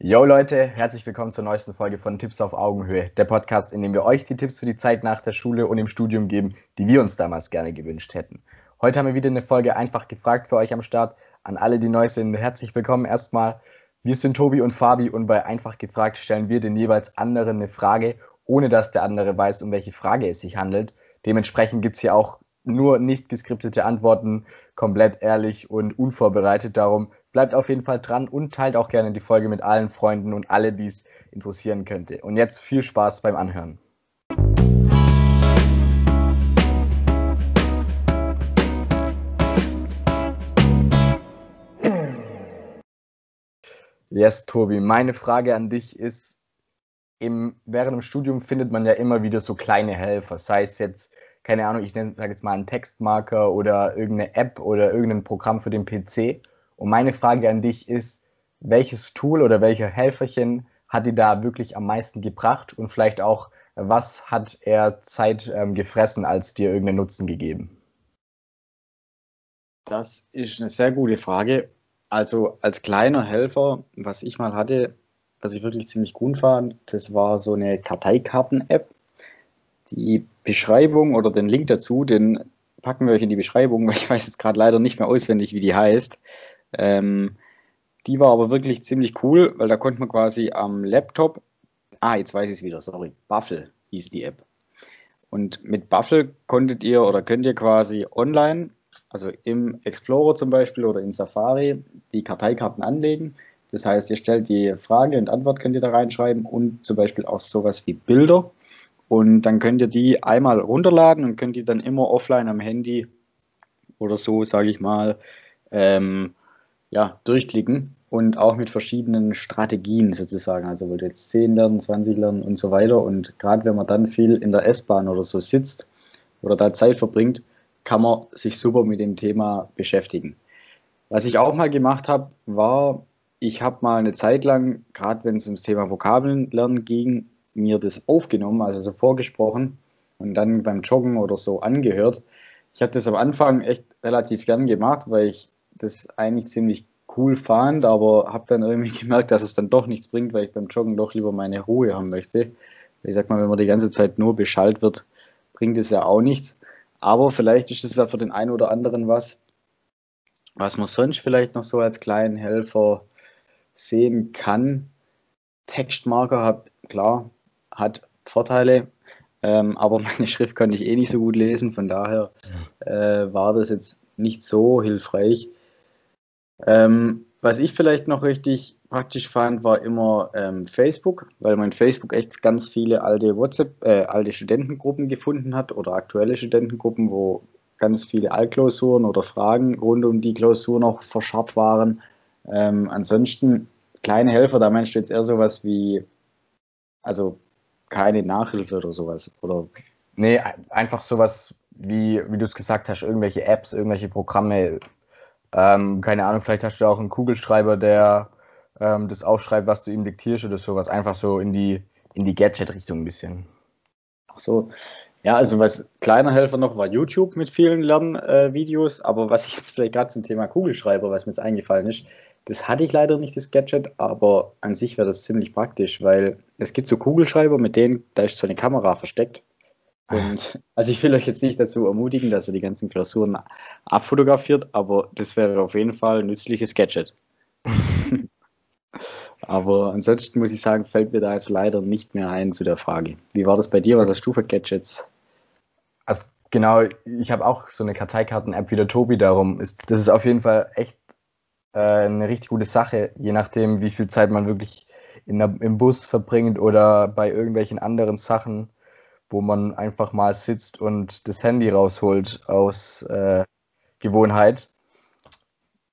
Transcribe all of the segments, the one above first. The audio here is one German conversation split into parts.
Yo Leute, herzlich willkommen zur neuesten Folge von Tipps auf Augenhöhe, der Podcast, in dem wir euch die Tipps für die Zeit nach der Schule und im Studium geben, die wir uns damals gerne gewünscht hätten. Heute haben wir wieder eine Folge einfach gefragt für euch am Start. An alle, die neu sind, herzlich willkommen erstmal. Wir sind Tobi und Fabi und bei einfach gefragt stellen wir den jeweils anderen eine Frage, ohne dass der andere weiß, um welche Frage es sich handelt. Dementsprechend gibt es hier auch nur nicht geskriptete Antworten, komplett ehrlich und unvorbereitet. Darum Bleibt auf jeden Fall dran und teilt auch gerne die Folge mit allen Freunden und alle, die es interessieren könnte. Und jetzt viel Spaß beim Anhören. Yes, Tobi, meine Frage an dich ist, im, während dem Studium findet man ja immer wieder so kleine Helfer, sei es jetzt, keine Ahnung, ich sage jetzt mal einen Textmarker oder irgendeine App oder irgendein Programm für den PC. Und meine Frage an dich ist, welches Tool oder welcher Helferchen hat dir da wirklich am meisten gebracht und vielleicht auch, was hat er Zeit ähm, gefressen, als dir irgendeinen Nutzen gegeben? Das ist eine sehr gute Frage. Also als kleiner Helfer, was ich mal hatte, was ich wirklich ziemlich gut fand, das war so eine Karteikarten-App. Die Beschreibung oder den Link dazu, den packen wir euch in die Beschreibung, weil ich weiß jetzt gerade leider nicht mehr auswendig, wie die heißt. Ähm, die war aber wirklich ziemlich cool, weil da konnte man quasi am Laptop, ah, jetzt weiß ich es wieder, sorry, Buffle hieß die App. Und mit Buffle konntet ihr oder könnt ihr quasi online, also im Explorer zum Beispiel oder in Safari, die Karteikarten anlegen. Das heißt, ihr stellt die Frage und Antwort könnt ihr da reinschreiben und zum Beispiel auch sowas wie Bilder. Und dann könnt ihr die einmal runterladen und könnt die dann immer offline am Handy oder so, sage ich mal, ähm, ja, durchklicken und auch mit verschiedenen Strategien sozusagen. Also wollt ihr jetzt 10 lernen, 20 lernen und so weiter. Und gerade wenn man dann viel in der S-Bahn oder so sitzt oder da Zeit verbringt, kann man sich super mit dem Thema beschäftigen. Was ich auch mal gemacht habe, war, ich habe mal eine Zeit lang, gerade wenn es ums Thema Vokabeln lernen ging, mir das aufgenommen, also so vorgesprochen und dann beim Joggen oder so angehört. Ich habe das am Anfang echt relativ gern gemacht, weil ich das eigentlich ziemlich cool fand, aber habe dann irgendwie gemerkt, dass es dann doch nichts bringt, weil ich beim Joggen doch lieber meine Ruhe haben möchte. Ich sag mal, wenn man die ganze Zeit nur beschallt wird, bringt es ja auch nichts. Aber vielleicht ist es ja für den einen oder anderen was, was man sonst vielleicht noch so als kleinen Helfer sehen kann. Textmarker hat, klar, hat Vorteile, ähm, aber meine Schrift kann ich eh nicht so gut lesen, von daher äh, war das jetzt nicht so hilfreich. Ähm, was ich vielleicht noch richtig praktisch fand, war immer ähm, Facebook, weil man in Facebook echt ganz viele alte WhatsApp, äh, alte Studentengruppen gefunden hat oder aktuelle Studentengruppen, wo ganz viele Altklausuren oder Fragen rund um die Klausur noch verscharrt waren. Ähm, ansonsten kleine Helfer, da meinst du jetzt eher sowas wie, also keine Nachhilfe oder sowas, oder? Nee, einfach sowas wie, wie du es gesagt hast, irgendwelche Apps, irgendwelche Programme, ähm, keine Ahnung, vielleicht hast du auch einen Kugelschreiber, der ähm, das aufschreibt, was du ihm diktierst oder sowas. Einfach so in die, in die Gadget-Richtung ein bisschen. Ach so. Ja, also was kleiner Helfer noch war YouTube mit vielen Lernvideos, äh, aber was ich jetzt vielleicht gerade zum Thema Kugelschreiber, was mir jetzt eingefallen ist, das hatte ich leider nicht, das Gadget, aber an sich wäre das ziemlich praktisch, weil es gibt so Kugelschreiber, mit denen, da ist so eine Kamera versteckt und also ich will euch jetzt nicht dazu ermutigen, dass ihr die ganzen Klausuren abfotografiert, aber das wäre auf jeden Fall ein nützliches Gadget. aber ansonsten muss ich sagen, fällt mir da jetzt leider nicht mehr ein zu der Frage. Wie war das bei dir? Was hast du für Gadgets? Also genau, ich habe auch so eine Karteikarten-App wie der Tobi darum. Ist, das ist auf jeden Fall echt äh, eine richtig gute Sache, je nachdem, wie viel Zeit man wirklich der, im Bus verbringt oder bei irgendwelchen anderen Sachen wo man einfach mal sitzt und das Handy rausholt aus äh, Gewohnheit.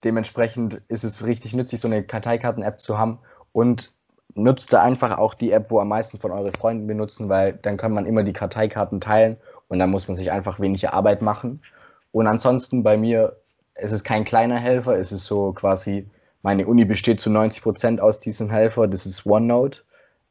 Dementsprechend ist es richtig nützlich, so eine Karteikarten-App zu haben und nutzt da einfach auch die App, wo am meisten von euren Freunden benutzen, weil dann kann man immer die Karteikarten teilen und dann muss man sich einfach weniger Arbeit machen. Und ansonsten bei mir es ist kein kleiner Helfer, es ist so quasi, meine Uni besteht zu 90 Prozent aus diesem Helfer, das ist OneNote,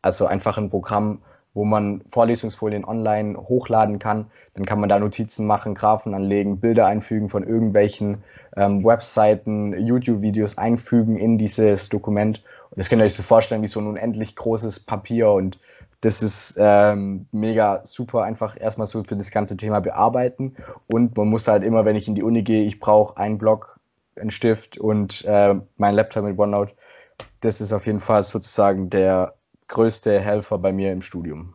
also einfach ein Programm, wo man Vorlesungsfolien online hochladen kann. Dann kann man da Notizen machen, Graphen anlegen, Bilder einfügen von irgendwelchen ähm, Webseiten, YouTube-Videos einfügen in dieses Dokument. Das könnt ihr euch so vorstellen wie so ein unendlich großes Papier und das ist ähm, mega super, einfach erstmal so für das ganze Thema bearbeiten. Und man muss halt immer, wenn ich in die Uni gehe, ich brauche einen Block, einen Stift und äh, mein Laptop mit OneNote. Das ist auf jeden Fall sozusagen der größte Helfer bei mir im Studium.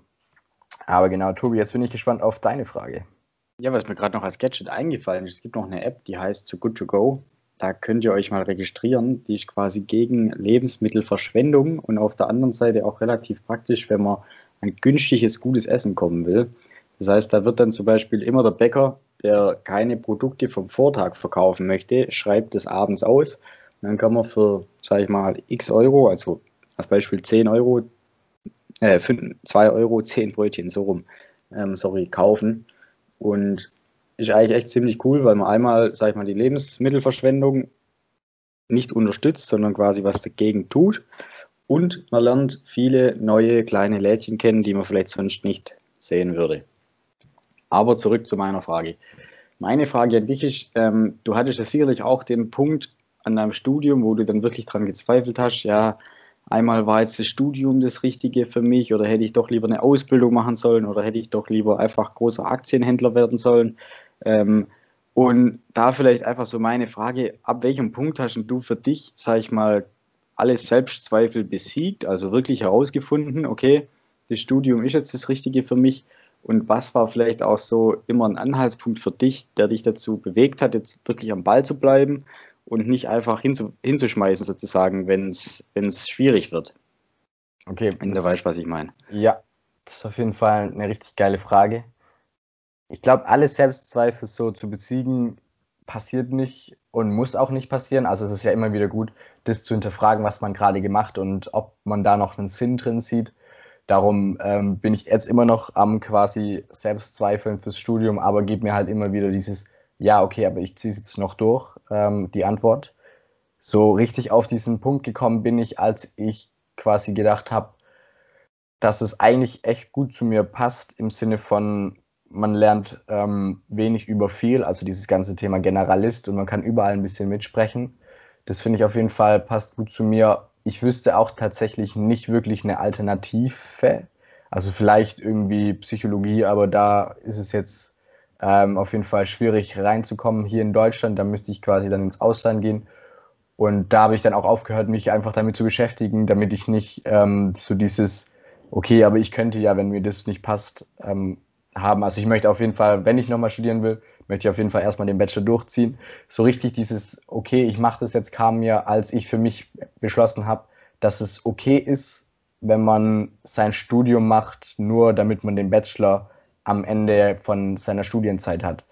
Aber genau, Tobi, jetzt bin ich gespannt auf deine Frage. Ja, was mir gerade noch als Gadget eingefallen ist, es gibt noch eine App, die heißt So Good to Go. Da könnt ihr euch mal registrieren. Die ist quasi gegen Lebensmittelverschwendung und auf der anderen Seite auch relativ praktisch, wenn man ein günstiges, gutes Essen kommen will. Das heißt, da wird dann zum Beispiel immer der Bäcker, der keine Produkte vom Vortag verkaufen möchte, schreibt das abends aus. Und dann kann man für, sage ich mal, x Euro, also als Beispiel 10 Euro, äh, 5, 2 Euro, 10 Brötchen, so rum, ähm, sorry, kaufen. Und ist eigentlich echt ziemlich cool, weil man einmal, sag ich mal, die Lebensmittelverschwendung nicht unterstützt, sondern quasi was dagegen tut. Und man lernt viele neue kleine Lädchen kennen, die man vielleicht sonst nicht sehen würde. Aber zurück zu meiner Frage. Meine Frage an dich ist, ähm, du hattest ja sicherlich auch den Punkt an deinem Studium, wo du dann wirklich dran gezweifelt hast, ja, einmal war jetzt das Studium das Richtige für mich oder hätte ich doch lieber eine Ausbildung machen sollen oder hätte ich doch lieber einfach großer Aktienhändler werden sollen. Ähm, und da vielleicht einfach so meine Frage, ab welchem Punkt hast du für dich, sag ich mal, alle Selbstzweifel besiegt, also wirklich herausgefunden, okay, das Studium ist jetzt das Richtige für mich und was war vielleicht auch so immer ein Anhaltspunkt für dich, der dich dazu bewegt hat, jetzt wirklich am Ball zu bleiben und nicht einfach hinzu, hinzuschmeißen sozusagen, wenn es schwierig wird? Okay. Wenn du weißt, was ich meine. Ja, das ist auf jeden Fall eine richtig geile Frage ich glaube, alle Selbstzweifel so zu besiegen, passiert nicht und muss auch nicht passieren. Also es ist ja immer wieder gut, das zu hinterfragen, was man gerade gemacht und ob man da noch einen Sinn drin sieht. Darum ähm, bin ich jetzt immer noch am quasi Selbstzweifeln fürs Studium, aber gebe mir halt immer wieder dieses, ja, okay, aber ich ziehe es jetzt noch durch, ähm, die Antwort. So richtig auf diesen Punkt gekommen bin ich, als ich quasi gedacht habe, dass es eigentlich echt gut zu mir passt im Sinne von, man lernt ähm, wenig über viel, also dieses ganze Thema Generalist und man kann überall ein bisschen mitsprechen. Das finde ich auf jeden Fall passt gut zu mir. Ich wüsste auch tatsächlich nicht wirklich eine Alternative. Also vielleicht irgendwie Psychologie, aber da ist es jetzt ähm, auf jeden Fall schwierig reinzukommen hier in Deutschland. Da müsste ich quasi dann ins Ausland gehen. Und da habe ich dann auch aufgehört, mich einfach damit zu beschäftigen, damit ich nicht ähm, so dieses, okay, aber ich könnte ja, wenn mir das nicht passt, ähm, haben. Also ich möchte auf jeden Fall, wenn ich nochmal studieren will, möchte ich auf jeden Fall erstmal den Bachelor durchziehen. So richtig dieses, okay, ich mache das jetzt, kam mir, als ich für mich beschlossen habe, dass es okay ist, wenn man sein Studium macht, nur damit man den Bachelor am Ende von seiner Studienzeit hat.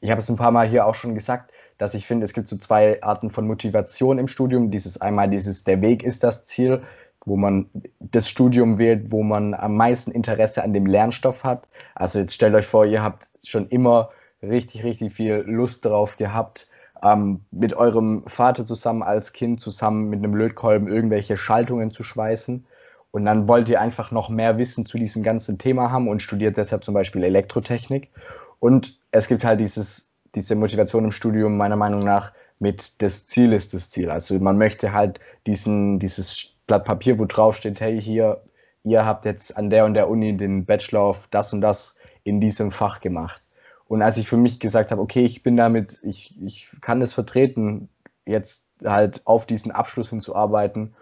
Ich habe es ein paar Mal hier auch schon gesagt, dass ich finde, es gibt so zwei Arten von Motivation im Studium. Dieses einmal dieses, der Weg ist das Ziel wo man das Studium wählt, wo man am meisten Interesse an dem Lernstoff hat. Also jetzt stellt euch vor, ihr habt schon immer richtig, richtig viel Lust drauf gehabt, ähm, mit eurem Vater zusammen als Kind zusammen mit einem Lötkolben irgendwelche Schaltungen zu schweißen. Und dann wollt ihr einfach noch mehr Wissen zu diesem ganzen Thema haben und studiert deshalb zum Beispiel Elektrotechnik. Und es gibt halt dieses, diese Motivation im Studium meiner Meinung nach mit das Ziel ist das Ziel. Also man möchte halt diesen, dieses Blatt Papier, wo drauf steht, hey, hier, ihr habt jetzt an der und der Uni den Bachelor auf das und das in diesem Fach gemacht. Und als ich für mich gesagt habe, okay, ich bin damit, ich, ich kann es vertreten, jetzt halt auf diesen Abschluss hinzuarbeiten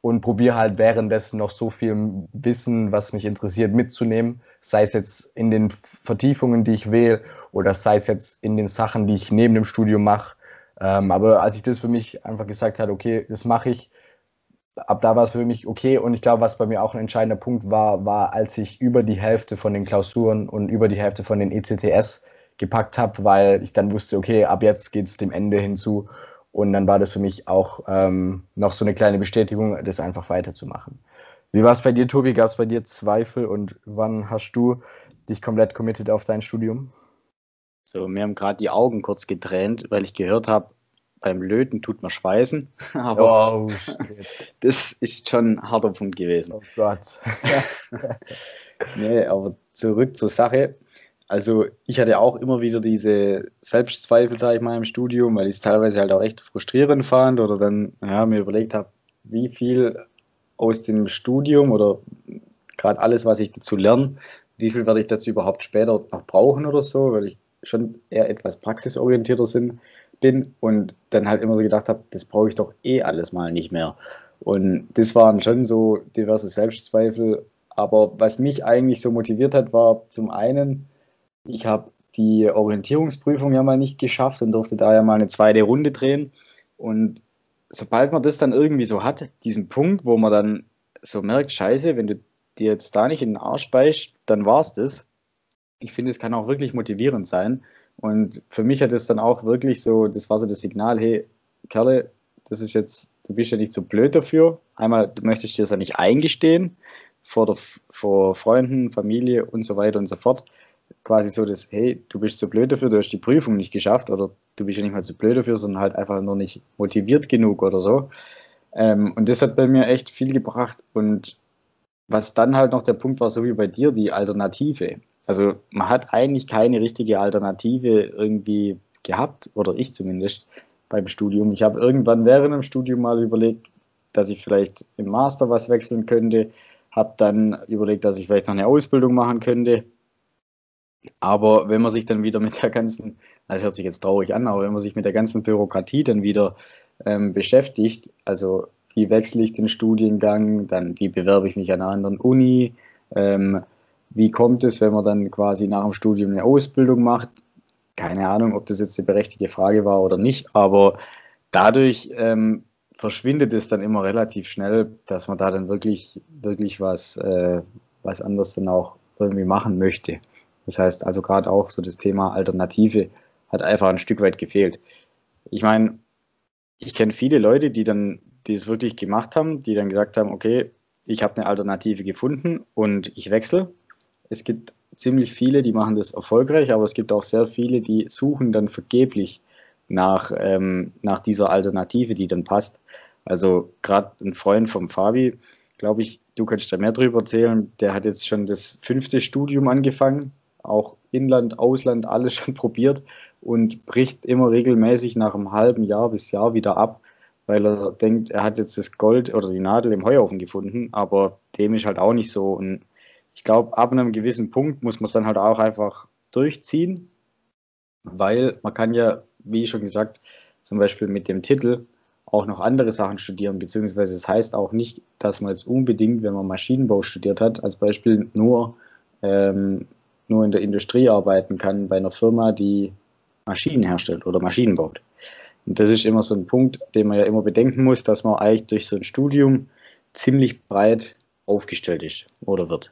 und probiere halt währenddessen noch so viel Wissen, was mich interessiert, mitzunehmen, sei es jetzt in den Vertiefungen, die ich wähle, oder sei es jetzt in den Sachen, die ich neben dem Studium mache. Ähm, aber als ich das für mich einfach gesagt habe, okay, das mache ich, ab da war es für mich okay und ich glaube, was bei mir auch ein entscheidender Punkt war, war, als ich über die Hälfte von den Klausuren und über die Hälfte von den ECTS gepackt habe, weil ich dann wusste, okay, ab jetzt geht es dem Ende hinzu und dann war das für mich auch ähm, noch so eine kleine Bestätigung, das einfach weiterzumachen. Wie war es bei dir, Tobi? Gab es bei dir Zweifel und wann hast du dich komplett committed auf dein Studium? So, mir haben gerade die Augen kurz getränt, weil ich gehört habe, beim Löten tut man schweißen. Aber oh, das ist schon ein harter Punkt gewesen. Oh Gott. nee, aber zurück zur Sache. Also ich hatte auch immer wieder diese Selbstzweifel, sage ich mal, im Studium, weil ich es teilweise halt auch echt frustrierend fand oder dann ja, mir überlegt habe, wie viel aus dem Studium oder gerade alles, was ich dazu lerne, wie viel werde ich dazu überhaupt später noch brauchen oder so, weil ich schon eher etwas praxisorientierter sind, bin und dann halt immer so gedacht habe, das brauche ich doch eh alles mal nicht mehr. Und das waren schon so diverse Selbstzweifel. Aber was mich eigentlich so motiviert hat, war zum einen, ich habe die Orientierungsprüfung ja mal nicht geschafft und durfte da ja mal eine zweite Runde drehen. Und sobald man das dann irgendwie so hat, diesen Punkt, wo man dann so merkt, scheiße, wenn du dir jetzt da nicht in den Arsch beißt, dann war es das. Ich finde, es kann auch wirklich motivierend sein. Und für mich hat es dann auch wirklich so, das war so das Signal, hey, Kerle, das ist jetzt, du bist ja nicht so blöd dafür. Einmal, du möchtest dir das ja nicht eingestehen vor, der, vor Freunden, Familie und so weiter und so fort. Quasi so das, hey, du bist so blöd dafür, du hast die Prüfung nicht geschafft oder du bist ja nicht mal so blöd dafür, sondern halt einfach nur nicht motiviert genug oder so. Ähm, und das hat bei mir echt viel gebracht. Und was dann halt noch der Punkt war, so wie bei dir, die Alternative. Also man hat eigentlich keine richtige Alternative irgendwie gehabt, oder ich zumindest, beim Studium. Ich habe irgendwann während dem Studium mal überlegt, dass ich vielleicht im Master was wechseln könnte, habe dann überlegt, dass ich vielleicht noch eine Ausbildung machen könnte. Aber wenn man sich dann wieder mit der ganzen, das hört sich jetzt traurig an, aber wenn man sich mit der ganzen Bürokratie dann wieder ähm, beschäftigt, also wie wechsle ich den Studiengang, dann wie bewerbe ich mich an einer anderen Uni, ähm, wie kommt es, wenn man dann quasi nach dem Studium eine Ausbildung macht? Keine Ahnung, ob das jetzt eine berechtigte Frage war oder nicht, aber dadurch ähm, verschwindet es dann immer relativ schnell, dass man da dann wirklich, wirklich was, äh, was anderes dann auch irgendwie machen möchte. Das heißt also gerade auch so das Thema Alternative hat einfach ein Stück weit gefehlt. Ich meine, ich kenne viele Leute, die dann, die es wirklich gemacht haben, die dann gesagt haben, okay, ich habe eine Alternative gefunden und ich wechsle es gibt ziemlich viele, die machen das erfolgreich, aber es gibt auch sehr viele, die suchen dann vergeblich nach, ähm, nach dieser Alternative, die dann passt. Also gerade ein Freund vom Fabi, glaube ich, du kannst da mehr drüber erzählen, der hat jetzt schon das fünfte Studium angefangen, auch Inland, Ausland, alles schon probiert und bricht immer regelmäßig nach einem halben Jahr bis Jahr wieder ab, weil er denkt, er hat jetzt das Gold oder die Nadel im Heuhaufen gefunden, aber dem ist halt auch nicht so. Und ich glaube, ab einem gewissen Punkt muss man es dann halt auch einfach durchziehen, weil man kann ja, wie schon gesagt, zum Beispiel mit dem Titel auch noch andere Sachen studieren, beziehungsweise es das heißt auch nicht, dass man jetzt unbedingt, wenn man Maschinenbau studiert hat, als Beispiel nur, ähm, nur in der Industrie arbeiten kann, bei einer Firma, die Maschinen herstellt oder Maschinen baut. Und das ist immer so ein Punkt, den man ja immer bedenken muss, dass man eigentlich durch so ein Studium ziemlich breit aufgestellt ist oder wird.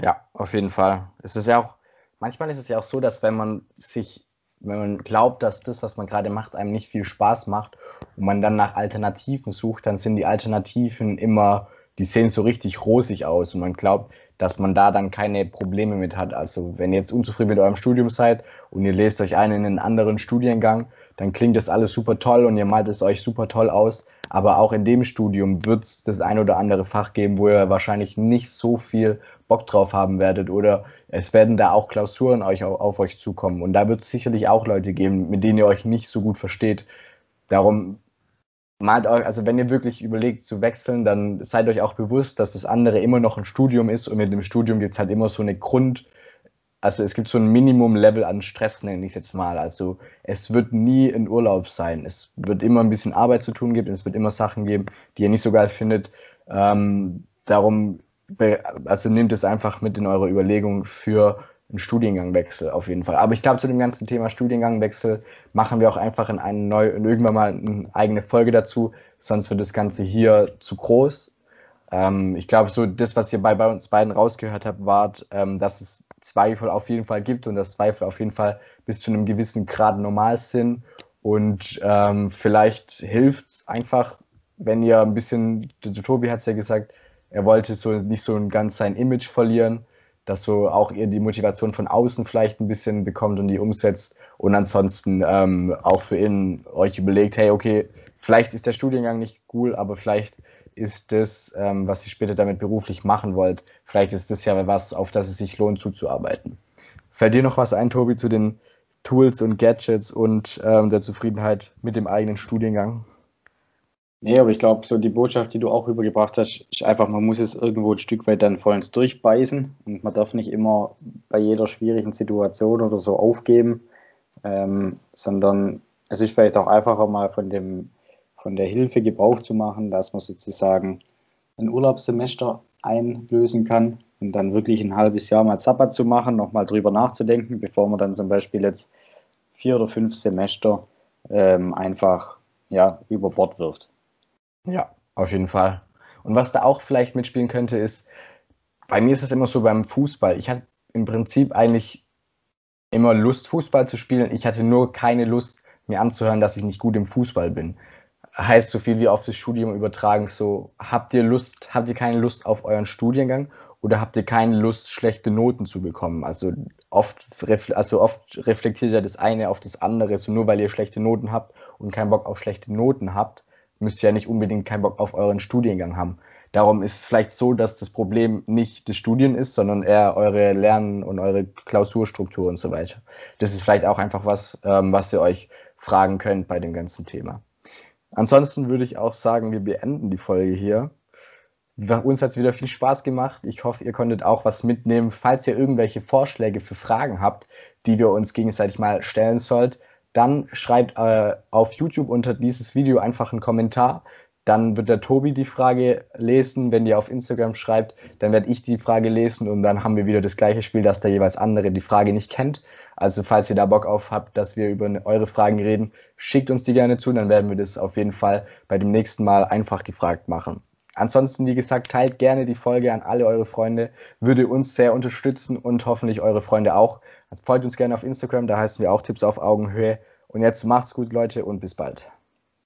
Ja, auf jeden Fall. Es ist ja auch, manchmal ist es ja auch so, dass wenn man sich, wenn man glaubt, dass das, was man gerade macht, einem nicht viel Spaß macht und man dann nach Alternativen sucht, dann sind die Alternativen immer, die sehen so richtig rosig aus und man glaubt, dass man da dann keine Probleme mit hat. Also wenn ihr jetzt unzufrieden mit eurem Studium seid und ihr lest euch ein in einen anderen Studiengang, dann klingt das alles super toll und ihr malt es euch super toll aus. Aber auch in dem Studium wird es das ein oder andere Fach geben, wo ihr wahrscheinlich nicht so viel Bock drauf haben werdet oder es werden da auch Klausuren euch auf, auf euch zukommen und da wird es sicherlich auch Leute geben, mit denen ihr euch nicht so gut versteht. Darum malt euch, also wenn ihr wirklich überlegt zu wechseln, dann seid euch auch bewusst, dass das andere immer noch ein Studium ist und mit dem Studium gibt es halt immer so eine Grund, also es gibt so ein Minimum-Level an Stress, nenne ich es jetzt mal. Also es wird nie ein Urlaub sein. Es wird immer ein bisschen Arbeit zu tun geben, es wird immer Sachen geben, die ihr nicht so geil findet. Ähm, darum also nehmt es einfach mit in eure Überlegung für einen Studiengangwechsel auf jeden Fall. Aber ich glaube, zu dem ganzen Thema Studiengangwechsel machen wir auch einfach in, eine neue, in irgendwann mal eine eigene Folge dazu, sonst wird das Ganze hier zu groß. Ähm, ich glaube, so das, was ihr bei, bei uns beiden rausgehört habt, war, ähm, dass es Zweifel auf jeden Fall gibt und dass Zweifel auf jeden Fall bis zu einem gewissen Grad normal sind. Und ähm, vielleicht hilft es einfach, wenn ihr ein bisschen, der Tobi hat es ja gesagt, er wollte so nicht so ein ganz sein Image verlieren, dass so auch ihr die Motivation von außen vielleicht ein bisschen bekommt und die umsetzt und ansonsten ähm, auch für ihn euch überlegt, hey, okay, vielleicht ist der Studiengang nicht cool, aber vielleicht ist das, ähm, was ihr später damit beruflich machen wollt, vielleicht ist das ja was, auf das es sich lohnt zuzuarbeiten. Fällt dir noch was ein, Tobi, zu den Tools und Gadgets und ähm, der Zufriedenheit mit dem eigenen Studiengang? Nee, aber ich glaube, so die Botschaft, die du auch übergebracht hast, ist einfach, man muss es irgendwo ein Stück weit dann vollends durchbeißen und man darf nicht immer bei jeder schwierigen Situation oder so aufgeben, ähm, sondern es ist vielleicht auch einfacher mal von, dem, von der Hilfe Gebrauch zu machen, dass man sozusagen ein Urlaubssemester einlösen kann und dann wirklich ein halbes Jahr mal Sabbat zu machen, nochmal drüber nachzudenken, bevor man dann zum Beispiel jetzt vier oder fünf Semester ähm, einfach ja, über Bord wirft. Ja, auf jeden Fall. Und was da auch vielleicht mitspielen könnte, ist, bei mir ist es immer so beim Fußball. Ich hatte im Prinzip eigentlich immer Lust, Fußball zu spielen. Ich hatte nur keine Lust, mir anzuhören, dass ich nicht gut im Fußball bin. Heißt so viel wie auf das Studium übertragen, so habt ihr Lust, habt ihr keine Lust auf euren Studiengang oder habt ihr keine Lust, schlechte Noten zu bekommen? Also oft, also oft reflektiert ja das eine auf das andere. So nur weil ihr schlechte Noten habt und keinen Bock auf schlechte Noten habt, müsst ihr ja nicht unbedingt keinen Bock auf euren Studiengang haben. Darum ist es vielleicht so, dass das Problem nicht das Studien ist, sondern eher eure Lernen und eure Klausurstruktur und so weiter. Das ist vielleicht auch einfach was, ähm, was ihr euch fragen könnt bei dem ganzen Thema. Ansonsten würde ich auch sagen, wir beenden die Folge hier. Uns hat es wieder viel Spaß gemacht. Ich hoffe, ihr konntet auch was mitnehmen. Falls ihr irgendwelche Vorschläge für Fragen habt, die wir uns gegenseitig mal stellen sollt, dann schreibt äh, auf YouTube unter dieses Video einfach einen Kommentar. Dann wird der Tobi die Frage lesen. Wenn ihr auf Instagram schreibt, dann werde ich die Frage lesen und dann haben wir wieder das gleiche Spiel, dass der jeweils andere die Frage nicht kennt. Also falls ihr da Bock auf habt, dass wir über eure Fragen reden, schickt uns die gerne zu, dann werden wir das auf jeden Fall bei dem nächsten Mal einfach gefragt machen. Ansonsten, wie gesagt, teilt gerne die Folge an alle eure Freunde, würde uns sehr unterstützen und hoffentlich eure Freunde auch. Folgt uns gerne auf Instagram, da heißen wir auch Tipps auf Augenhöhe. Und jetzt macht's gut, Leute, und bis bald.